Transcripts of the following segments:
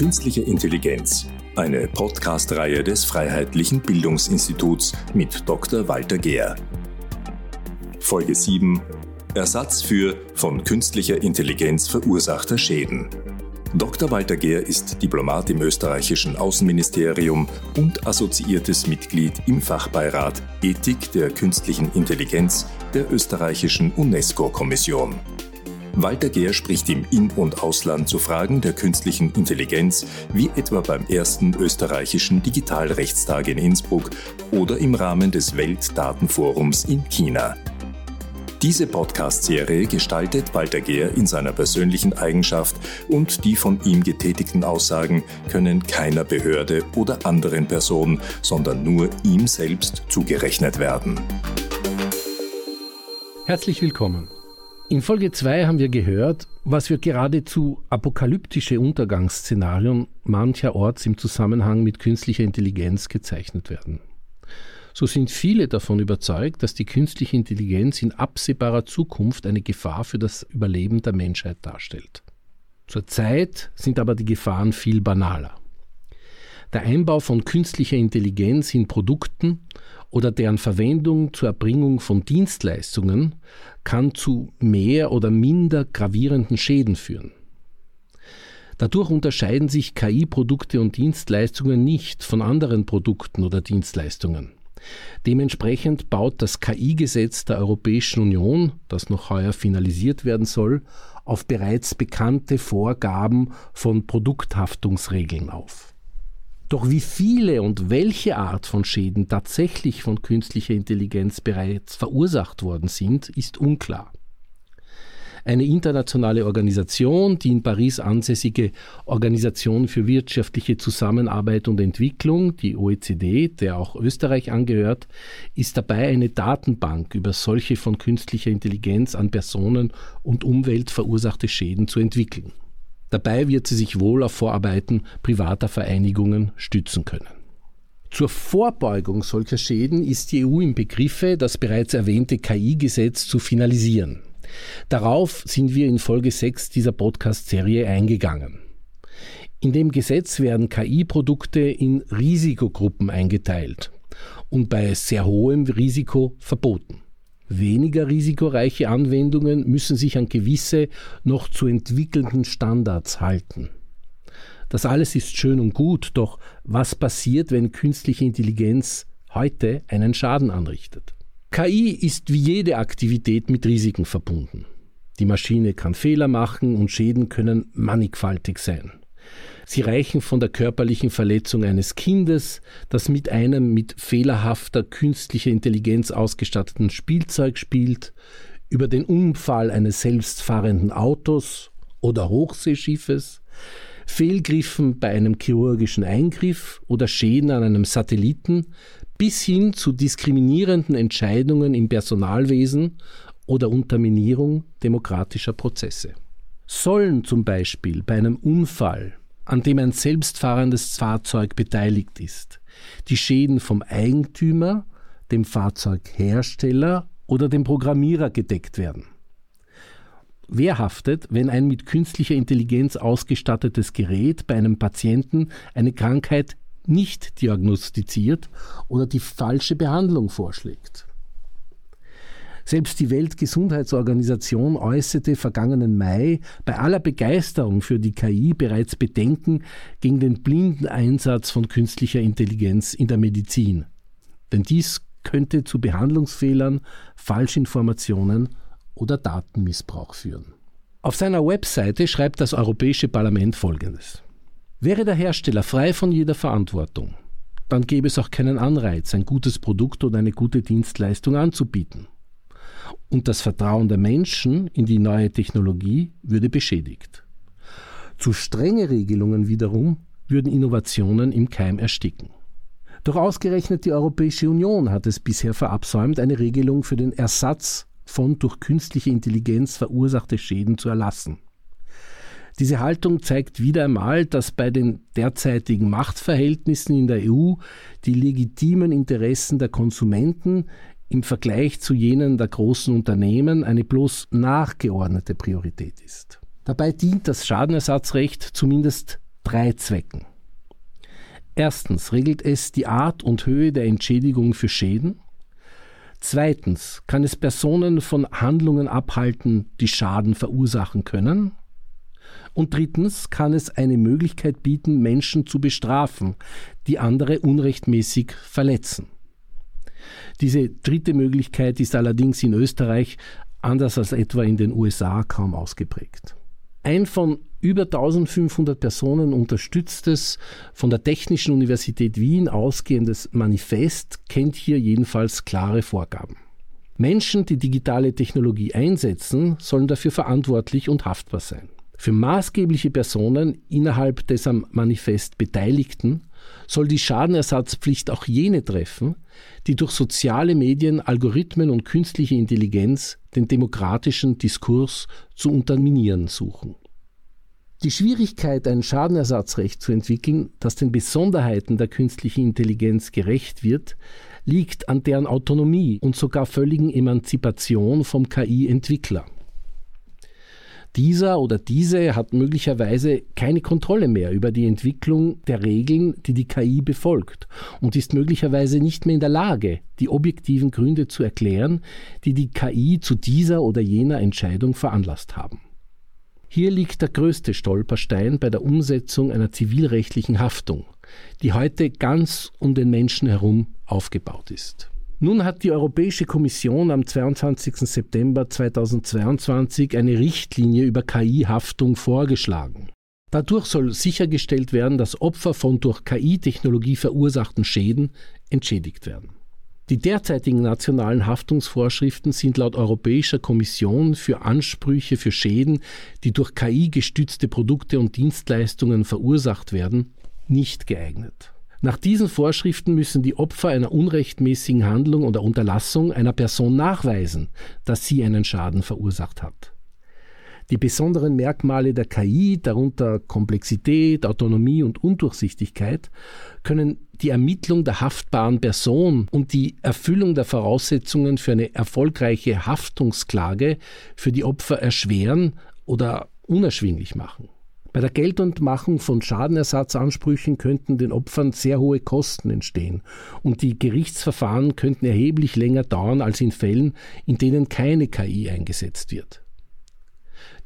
Künstliche Intelligenz, eine Podcast-Reihe des Freiheitlichen Bildungsinstituts mit Dr. Walter Gehr. Folge 7 Ersatz für von künstlicher Intelligenz verursachter Schäden. Dr. Walter Gehr ist Diplomat im österreichischen Außenministerium und assoziiertes Mitglied im Fachbeirat Ethik der künstlichen Intelligenz der österreichischen UNESCO-Kommission. Walter Gehr spricht im In- und Ausland zu Fragen der künstlichen Intelligenz, wie etwa beim ersten österreichischen Digitalrechtstag in Innsbruck oder im Rahmen des Weltdatenforums in China. Diese Podcast-Serie gestaltet Walter Gehr in seiner persönlichen Eigenschaft und die von ihm getätigten Aussagen können keiner Behörde oder anderen Person, sondern nur ihm selbst zugerechnet werden. Herzlich willkommen. In Folge 2 haben wir gehört, was für geradezu apokalyptische Untergangsszenarien mancherorts im Zusammenhang mit künstlicher Intelligenz gezeichnet werden. So sind viele davon überzeugt, dass die künstliche Intelligenz in absehbarer Zukunft eine Gefahr für das Überleben der Menschheit darstellt. Zurzeit sind aber die Gefahren viel banaler. Der Einbau von künstlicher Intelligenz in Produkten oder deren Verwendung zur Erbringung von Dienstleistungen kann zu mehr oder minder gravierenden Schäden führen. Dadurch unterscheiden sich KI-Produkte und Dienstleistungen nicht von anderen Produkten oder Dienstleistungen. Dementsprechend baut das KI-Gesetz der Europäischen Union, das noch heuer finalisiert werden soll, auf bereits bekannte Vorgaben von Produkthaftungsregeln auf. Doch wie viele und welche Art von Schäden tatsächlich von künstlicher Intelligenz bereits verursacht worden sind, ist unklar. Eine internationale Organisation, die in Paris ansässige Organisation für wirtschaftliche Zusammenarbeit und Entwicklung, die OECD, der auch Österreich angehört, ist dabei, eine Datenbank über solche von künstlicher Intelligenz an Personen und Umwelt verursachte Schäden zu entwickeln. Dabei wird sie sich wohl auf Vorarbeiten privater Vereinigungen stützen können. Zur Vorbeugung solcher Schäden ist die EU im Begriffe, das bereits erwähnte KI-Gesetz zu finalisieren. Darauf sind wir in Folge 6 dieser Podcast-Serie eingegangen. In dem Gesetz werden KI-Produkte in Risikogruppen eingeteilt und bei sehr hohem Risiko verboten. Weniger risikoreiche Anwendungen müssen sich an gewisse noch zu entwickelnden Standards halten. Das alles ist schön und gut, doch was passiert, wenn künstliche Intelligenz heute einen Schaden anrichtet? KI ist wie jede Aktivität mit Risiken verbunden. Die Maschine kann Fehler machen und Schäden können mannigfaltig sein. Sie reichen von der körperlichen Verletzung eines Kindes, das mit einem mit fehlerhafter künstlicher Intelligenz ausgestatteten Spielzeug spielt, über den Unfall eines selbstfahrenden Autos oder Hochseeschiffes, Fehlgriffen bei einem chirurgischen Eingriff oder Schäden an einem Satelliten bis hin zu diskriminierenden Entscheidungen im Personalwesen oder Unterminierung demokratischer Prozesse. Sollen zum Beispiel bei einem Unfall an dem ein selbstfahrendes Fahrzeug beteiligt ist. Die Schäden vom Eigentümer, dem Fahrzeughersteller oder dem Programmierer gedeckt werden. Wer haftet, wenn ein mit künstlicher Intelligenz ausgestattetes Gerät bei einem Patienten eine Krankheit nicht diagnostiziert oder die falsche Behandlung vorschlägt? Selbst die Weltgesundheitsorganisation äußerte vergangenen Mai bei aller Begeisterung für die KI bereits Bedenken gegen den blinden Einsatz von künstlicher Intelligenz in der Medizin. Denn dies könnte zu Behandlungsfehlern, Falschinformationen oder Datenmissbrauch führen. Auf seiner Webseite schreibt das Europäische Parlament Folgendes. Wäre der Hersteller frei von jeder Verantwortung, dann gäbe es auch keinen Anreiz, ein gutes Produkt oder eine gute Dienstleistung anzubieten und das Vertrauen der Menschen in die neue Technologie würde beschädigt. Zu strenge Regelungen wiederum würden Innovationen im Keim ersticken. Doch ausgerechnet die Europäische Union hat es bisher verabsäumt, eine Regelung für den Ersatz von durch künstliche Intelligenz verursachte Schäden zu erlassen. Diese Haltung zeigt wieder einmal, dass bei den derzeitigen Machtverhältnissen in der EU die legitimen Interessen der Konsumenten im Vergleich zu jenen der großen Unternehmen eine bloß nachgeordnete Priorität ist. Dabei dient das Schadenersatzrecht zumindest drei Zwecken. Erstens regelt es die Art und Höhe der Entschädigung für Schäden. Zweitens kann es Personen von Handlungen abhalten, die Schaden verursachen können. Und drittens kann es eine Möglichkeit bieten, Menschen zu bestrafen, die andere unrechtmäßig verletzen. Diese dritte Möglichkeit ist allerdings in Österreich anders als etwa in den USA kaum ausgeprägt. Ein von über 1500 Personen unterstütztes, von der Technischen Universität Wien ausgehendes Manifest kennt hier jedenfalls klare Vorgaben. Menschen, die digitale Technologie einsetzen, sollen dafür verantwortlich und haftbar sein. Für maßgebliche Personen innerhalb des am Manifest Beteiligten soll die Schadenersatzpflicht auch jene treffen, die durch soziale Medien, Algorithmen und künstliche Intelligenz den demokratischen Diskurs zu unterminieren suchen. Die Schwierigkeit, ein Schadenersatzrecht zu entwickeln, das den Besonderheiten der künstlichen Intelligenz gerecht wird, liegt an deren Autonomie und sogar völligen Emanzipation vom KI-Entwickler. Dieser oder diese hat möglicherweise keine Kontrolle mehr über die Entwicklung der Regeln, die die KI befolgt und ist möglicherweise nicht mehr in der Lage, die objektiven Gründe zu erklären, die die KI zu dieser oder jener Entscheidung veranlasst haben. Hier liegt der größte Stolperstein bei der Umsetzung einer zivilrechtlichen Haftung, die heute ganz um den Menschen herum aufgebaut ist. Nun hat die Europäische Kommission am 22. September 2022 eine Richtlinie über KI-Haftung vorgeschlagen. Dadurch soll sichergestellt werden, dass Opfer von durch KI-Technologie verursachten Schäden entschädigt werden. Die derzeitigen nationalen Haftungsvorschriften sind laut Europäischer Kommission für Ansprüche für Schäden, die durch KI gestützte Produkte und Dienstleistungen verursacht werden, nicht geeignet. Nach diesen Vorschriften müssen die Opfer einer unrechtmäßigen Handlung oder Unterlassung einer Person nachweisen, dass sie einen Schaden verursacht hat. Die besonderen Merkmale der KI, darunter Komplexität, Autonomie und Undurchsichtigkeit, können die Ermittlung der haftbaren Person und die Erfüllung der Voraussetzungen für eine erfolgreiche Haftungsklage für die Opfer erschweren oder unerschwinglich machen. Bei der Geltendmachung von Schadenersatzansprüchen könnten den Opfern sehr hohe Kosten entstehen und die Gerichtsverfahren könnten erheblich länger dauern als in Fällen, in denen keine KI eingesetzt wird.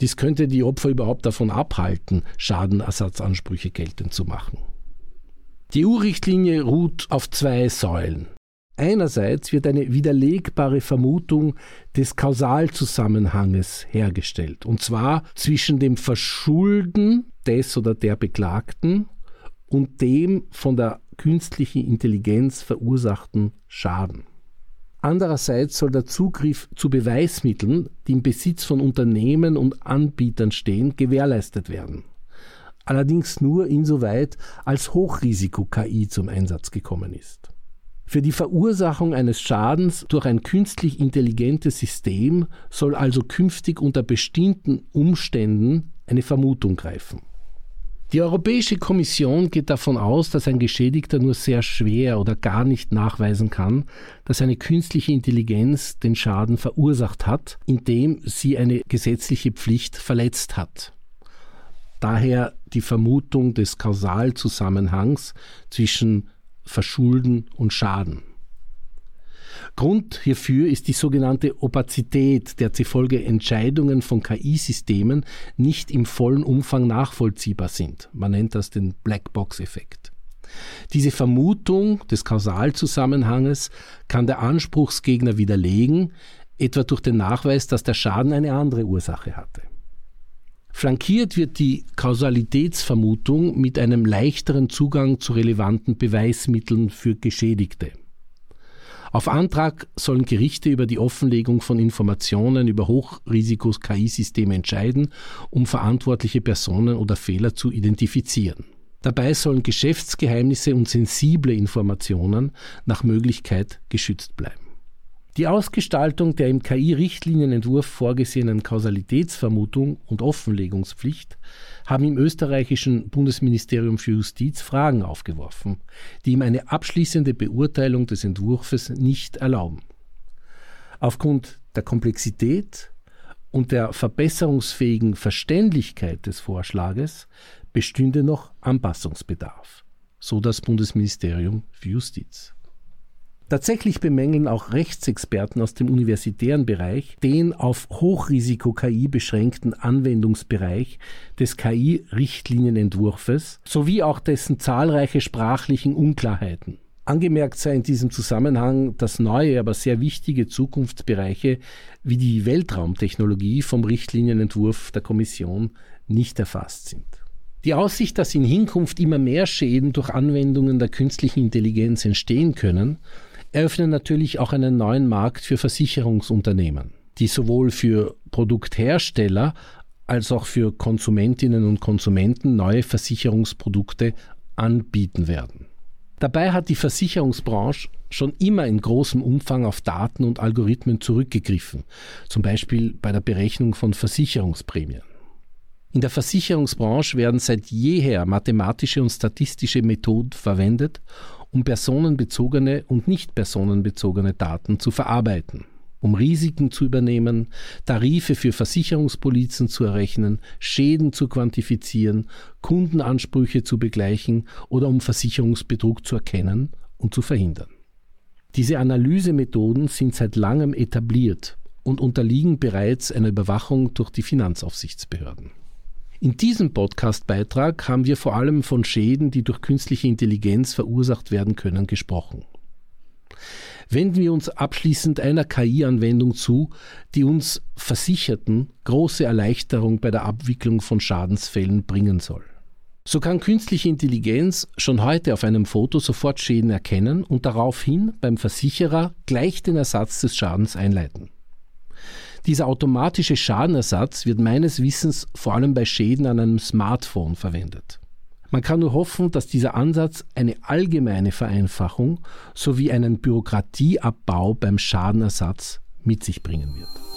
Dies könnte die Opfer überhaupt davon abhalten, Schadenersatzansprüche geltend zu machen. Die EU-Richtlinie ruht auf zwei Säulen. Einerseits wird eine widerlegbare Vermutung des Kausalzusammenhanges hergestellt, und zwar zwischen dem Verschulden des oder der Beklagten und dem von der künstlichen Intelligenz verursachten Schaden. Andererseits soll der Zugriff zu Beweismitteln, die im Besitz von Unternehmen und Anbietern stehen, gewährleistet werden. Allerdings nur insoweit, als Hochrisiko-KI zum Einsatz gekommen ist. Für die Verursachung eines Schadens durch ein künstlich intelligentes System soll also künftig unter bestimmten Umständen eine Vermutung greifen. Die Europäische Kommission geht davon aus, dass ein Geschädigter nur sehr schwer oder gar nicht nachweisen kann, dass eine künstliche Intelligenz den Schaden verursacht hat, indem sie eine gesetzliche Pflicht verletzt hat. Daher die Vermutung des Kausalzusammenhangs zwischen Verschulden und Schaden. Grund hierfür ist die sogenannte Opazität, der zufolge Entscheidungen von KI-Systemen nicht im vollen Umfang nachvollziehbar sind. Man nennt das den Blackbox-Effekt. Diese Vermutung des Kausalzusammenhanges kann der Anspruchsgegner widerlegen, etwa durch den Nachweis, dass der Schaden eine andere Ursache hatte. Flankiert wird die Kausalitätsvermutung mit einem leichteren Zugang zu relevanten Beweismitteln für Geschädigte. Auf Antrag sollen Gerichte über die Offenlegung von Informationen über Hochrisikos-KI-Systeme entscheiden, um verantwortliche Personen oder Fehler zu identifizieren. Dabei sollen Geschäftsgeheimnisse und sensible Informationen nach Möglichkeit geschützt bleiben. Die Ausgestaltung der im KI-Richtlinienentwurf vorgesehenen Kausalitätsvermutung und Offenlegungspflicht haben im österreichischen Bundesministerium für Justiz Fragen aufgeworfen, die ihm eine abschließende Beurteilung des Entwurfs nicht erlauben. Aufgrund der Komplexität und der verbesserungsfähigen Verständlichkeit des Vorschlages bestünde noch Anpassungsbedarf, so das Bundesministerium für Justiz. Tatsächlich bemängeln auch Rechtsexperten aus dem universitären Bereich den auf Hochrisiko-KI beschränkten Anwendungsbereich des KI-Richtlinienentwurfes sowie auch dessen zahlreiche sprachlichen Unklarheiten. Angemerkt sei in diesem Zusammenhang, dass neue, aber sehr wichtige Zukunftsbereiche wie die Weltraumtechnologie vom Richtlinienentwurf der Kommission nicht erfasst sind. Die Aussicht, dass in Hinkunft immer mehr Schäden durch Anwendungen der künstlichen Intelligenz entstehen können, eröffnen natürlich auch einen neuen Markt für Versicherungsunternehmen, die sowohl für Produkthersteller als auch für Konsumentinnen und Konsumenten neue Versicherungsprodukte anbieten werden. Dabei hat die Versicherungsbranche schon immer in großem Umfang auf Daten und Algorithmen zurückgegriffen, zum Beispiel bei der Berechnung von Versicherungsprämien. In der Versicherungsbranche werden seit jeher mathematische und statistische Methoden verwendet, um personenbezogene und nicht personenbezogene Daten zu verarbeiten, um Risiken zu übernehmen, Tarife für Versicherungspolizen zu errechnen, Schäden zu quantifizieren, Kundenansprüche zu begleichen oder um Versicherungsbetrug zu erkennen und zu verhindern. Diese Analysemethoden sind seit langem etabliert und unterliegen bereits einer Überwachung durch die Finanzaufsichtsbehörden. In diesem Podcast-Beitrag haben wir vor allem von Schäden, die durch künstliche Intelligenz verursacht werden können, gesprochen. Wenden wir uns abschließend einer KI-Anwendung zu, die uns Versicherten große Erleichterung bei der Abwicklung von Schadensfällen bringen soll. So kann künstliche Intelligenz schon heute auf einem Foto sofort Schäden erkennen und daraufhin beim Versicherer gleich den Ersatz des Schadens einleiten. Dieser automatische Schadenersatz wird meines Wissens vor allem bei Schäden an einem Smartphone verwendet. Man kann nur hoffen, dass dieser Ansatz eine allgemeine Vereinfachung sowie einen Bürokratieabbau beim Schadenersatz mit sich bringen wird.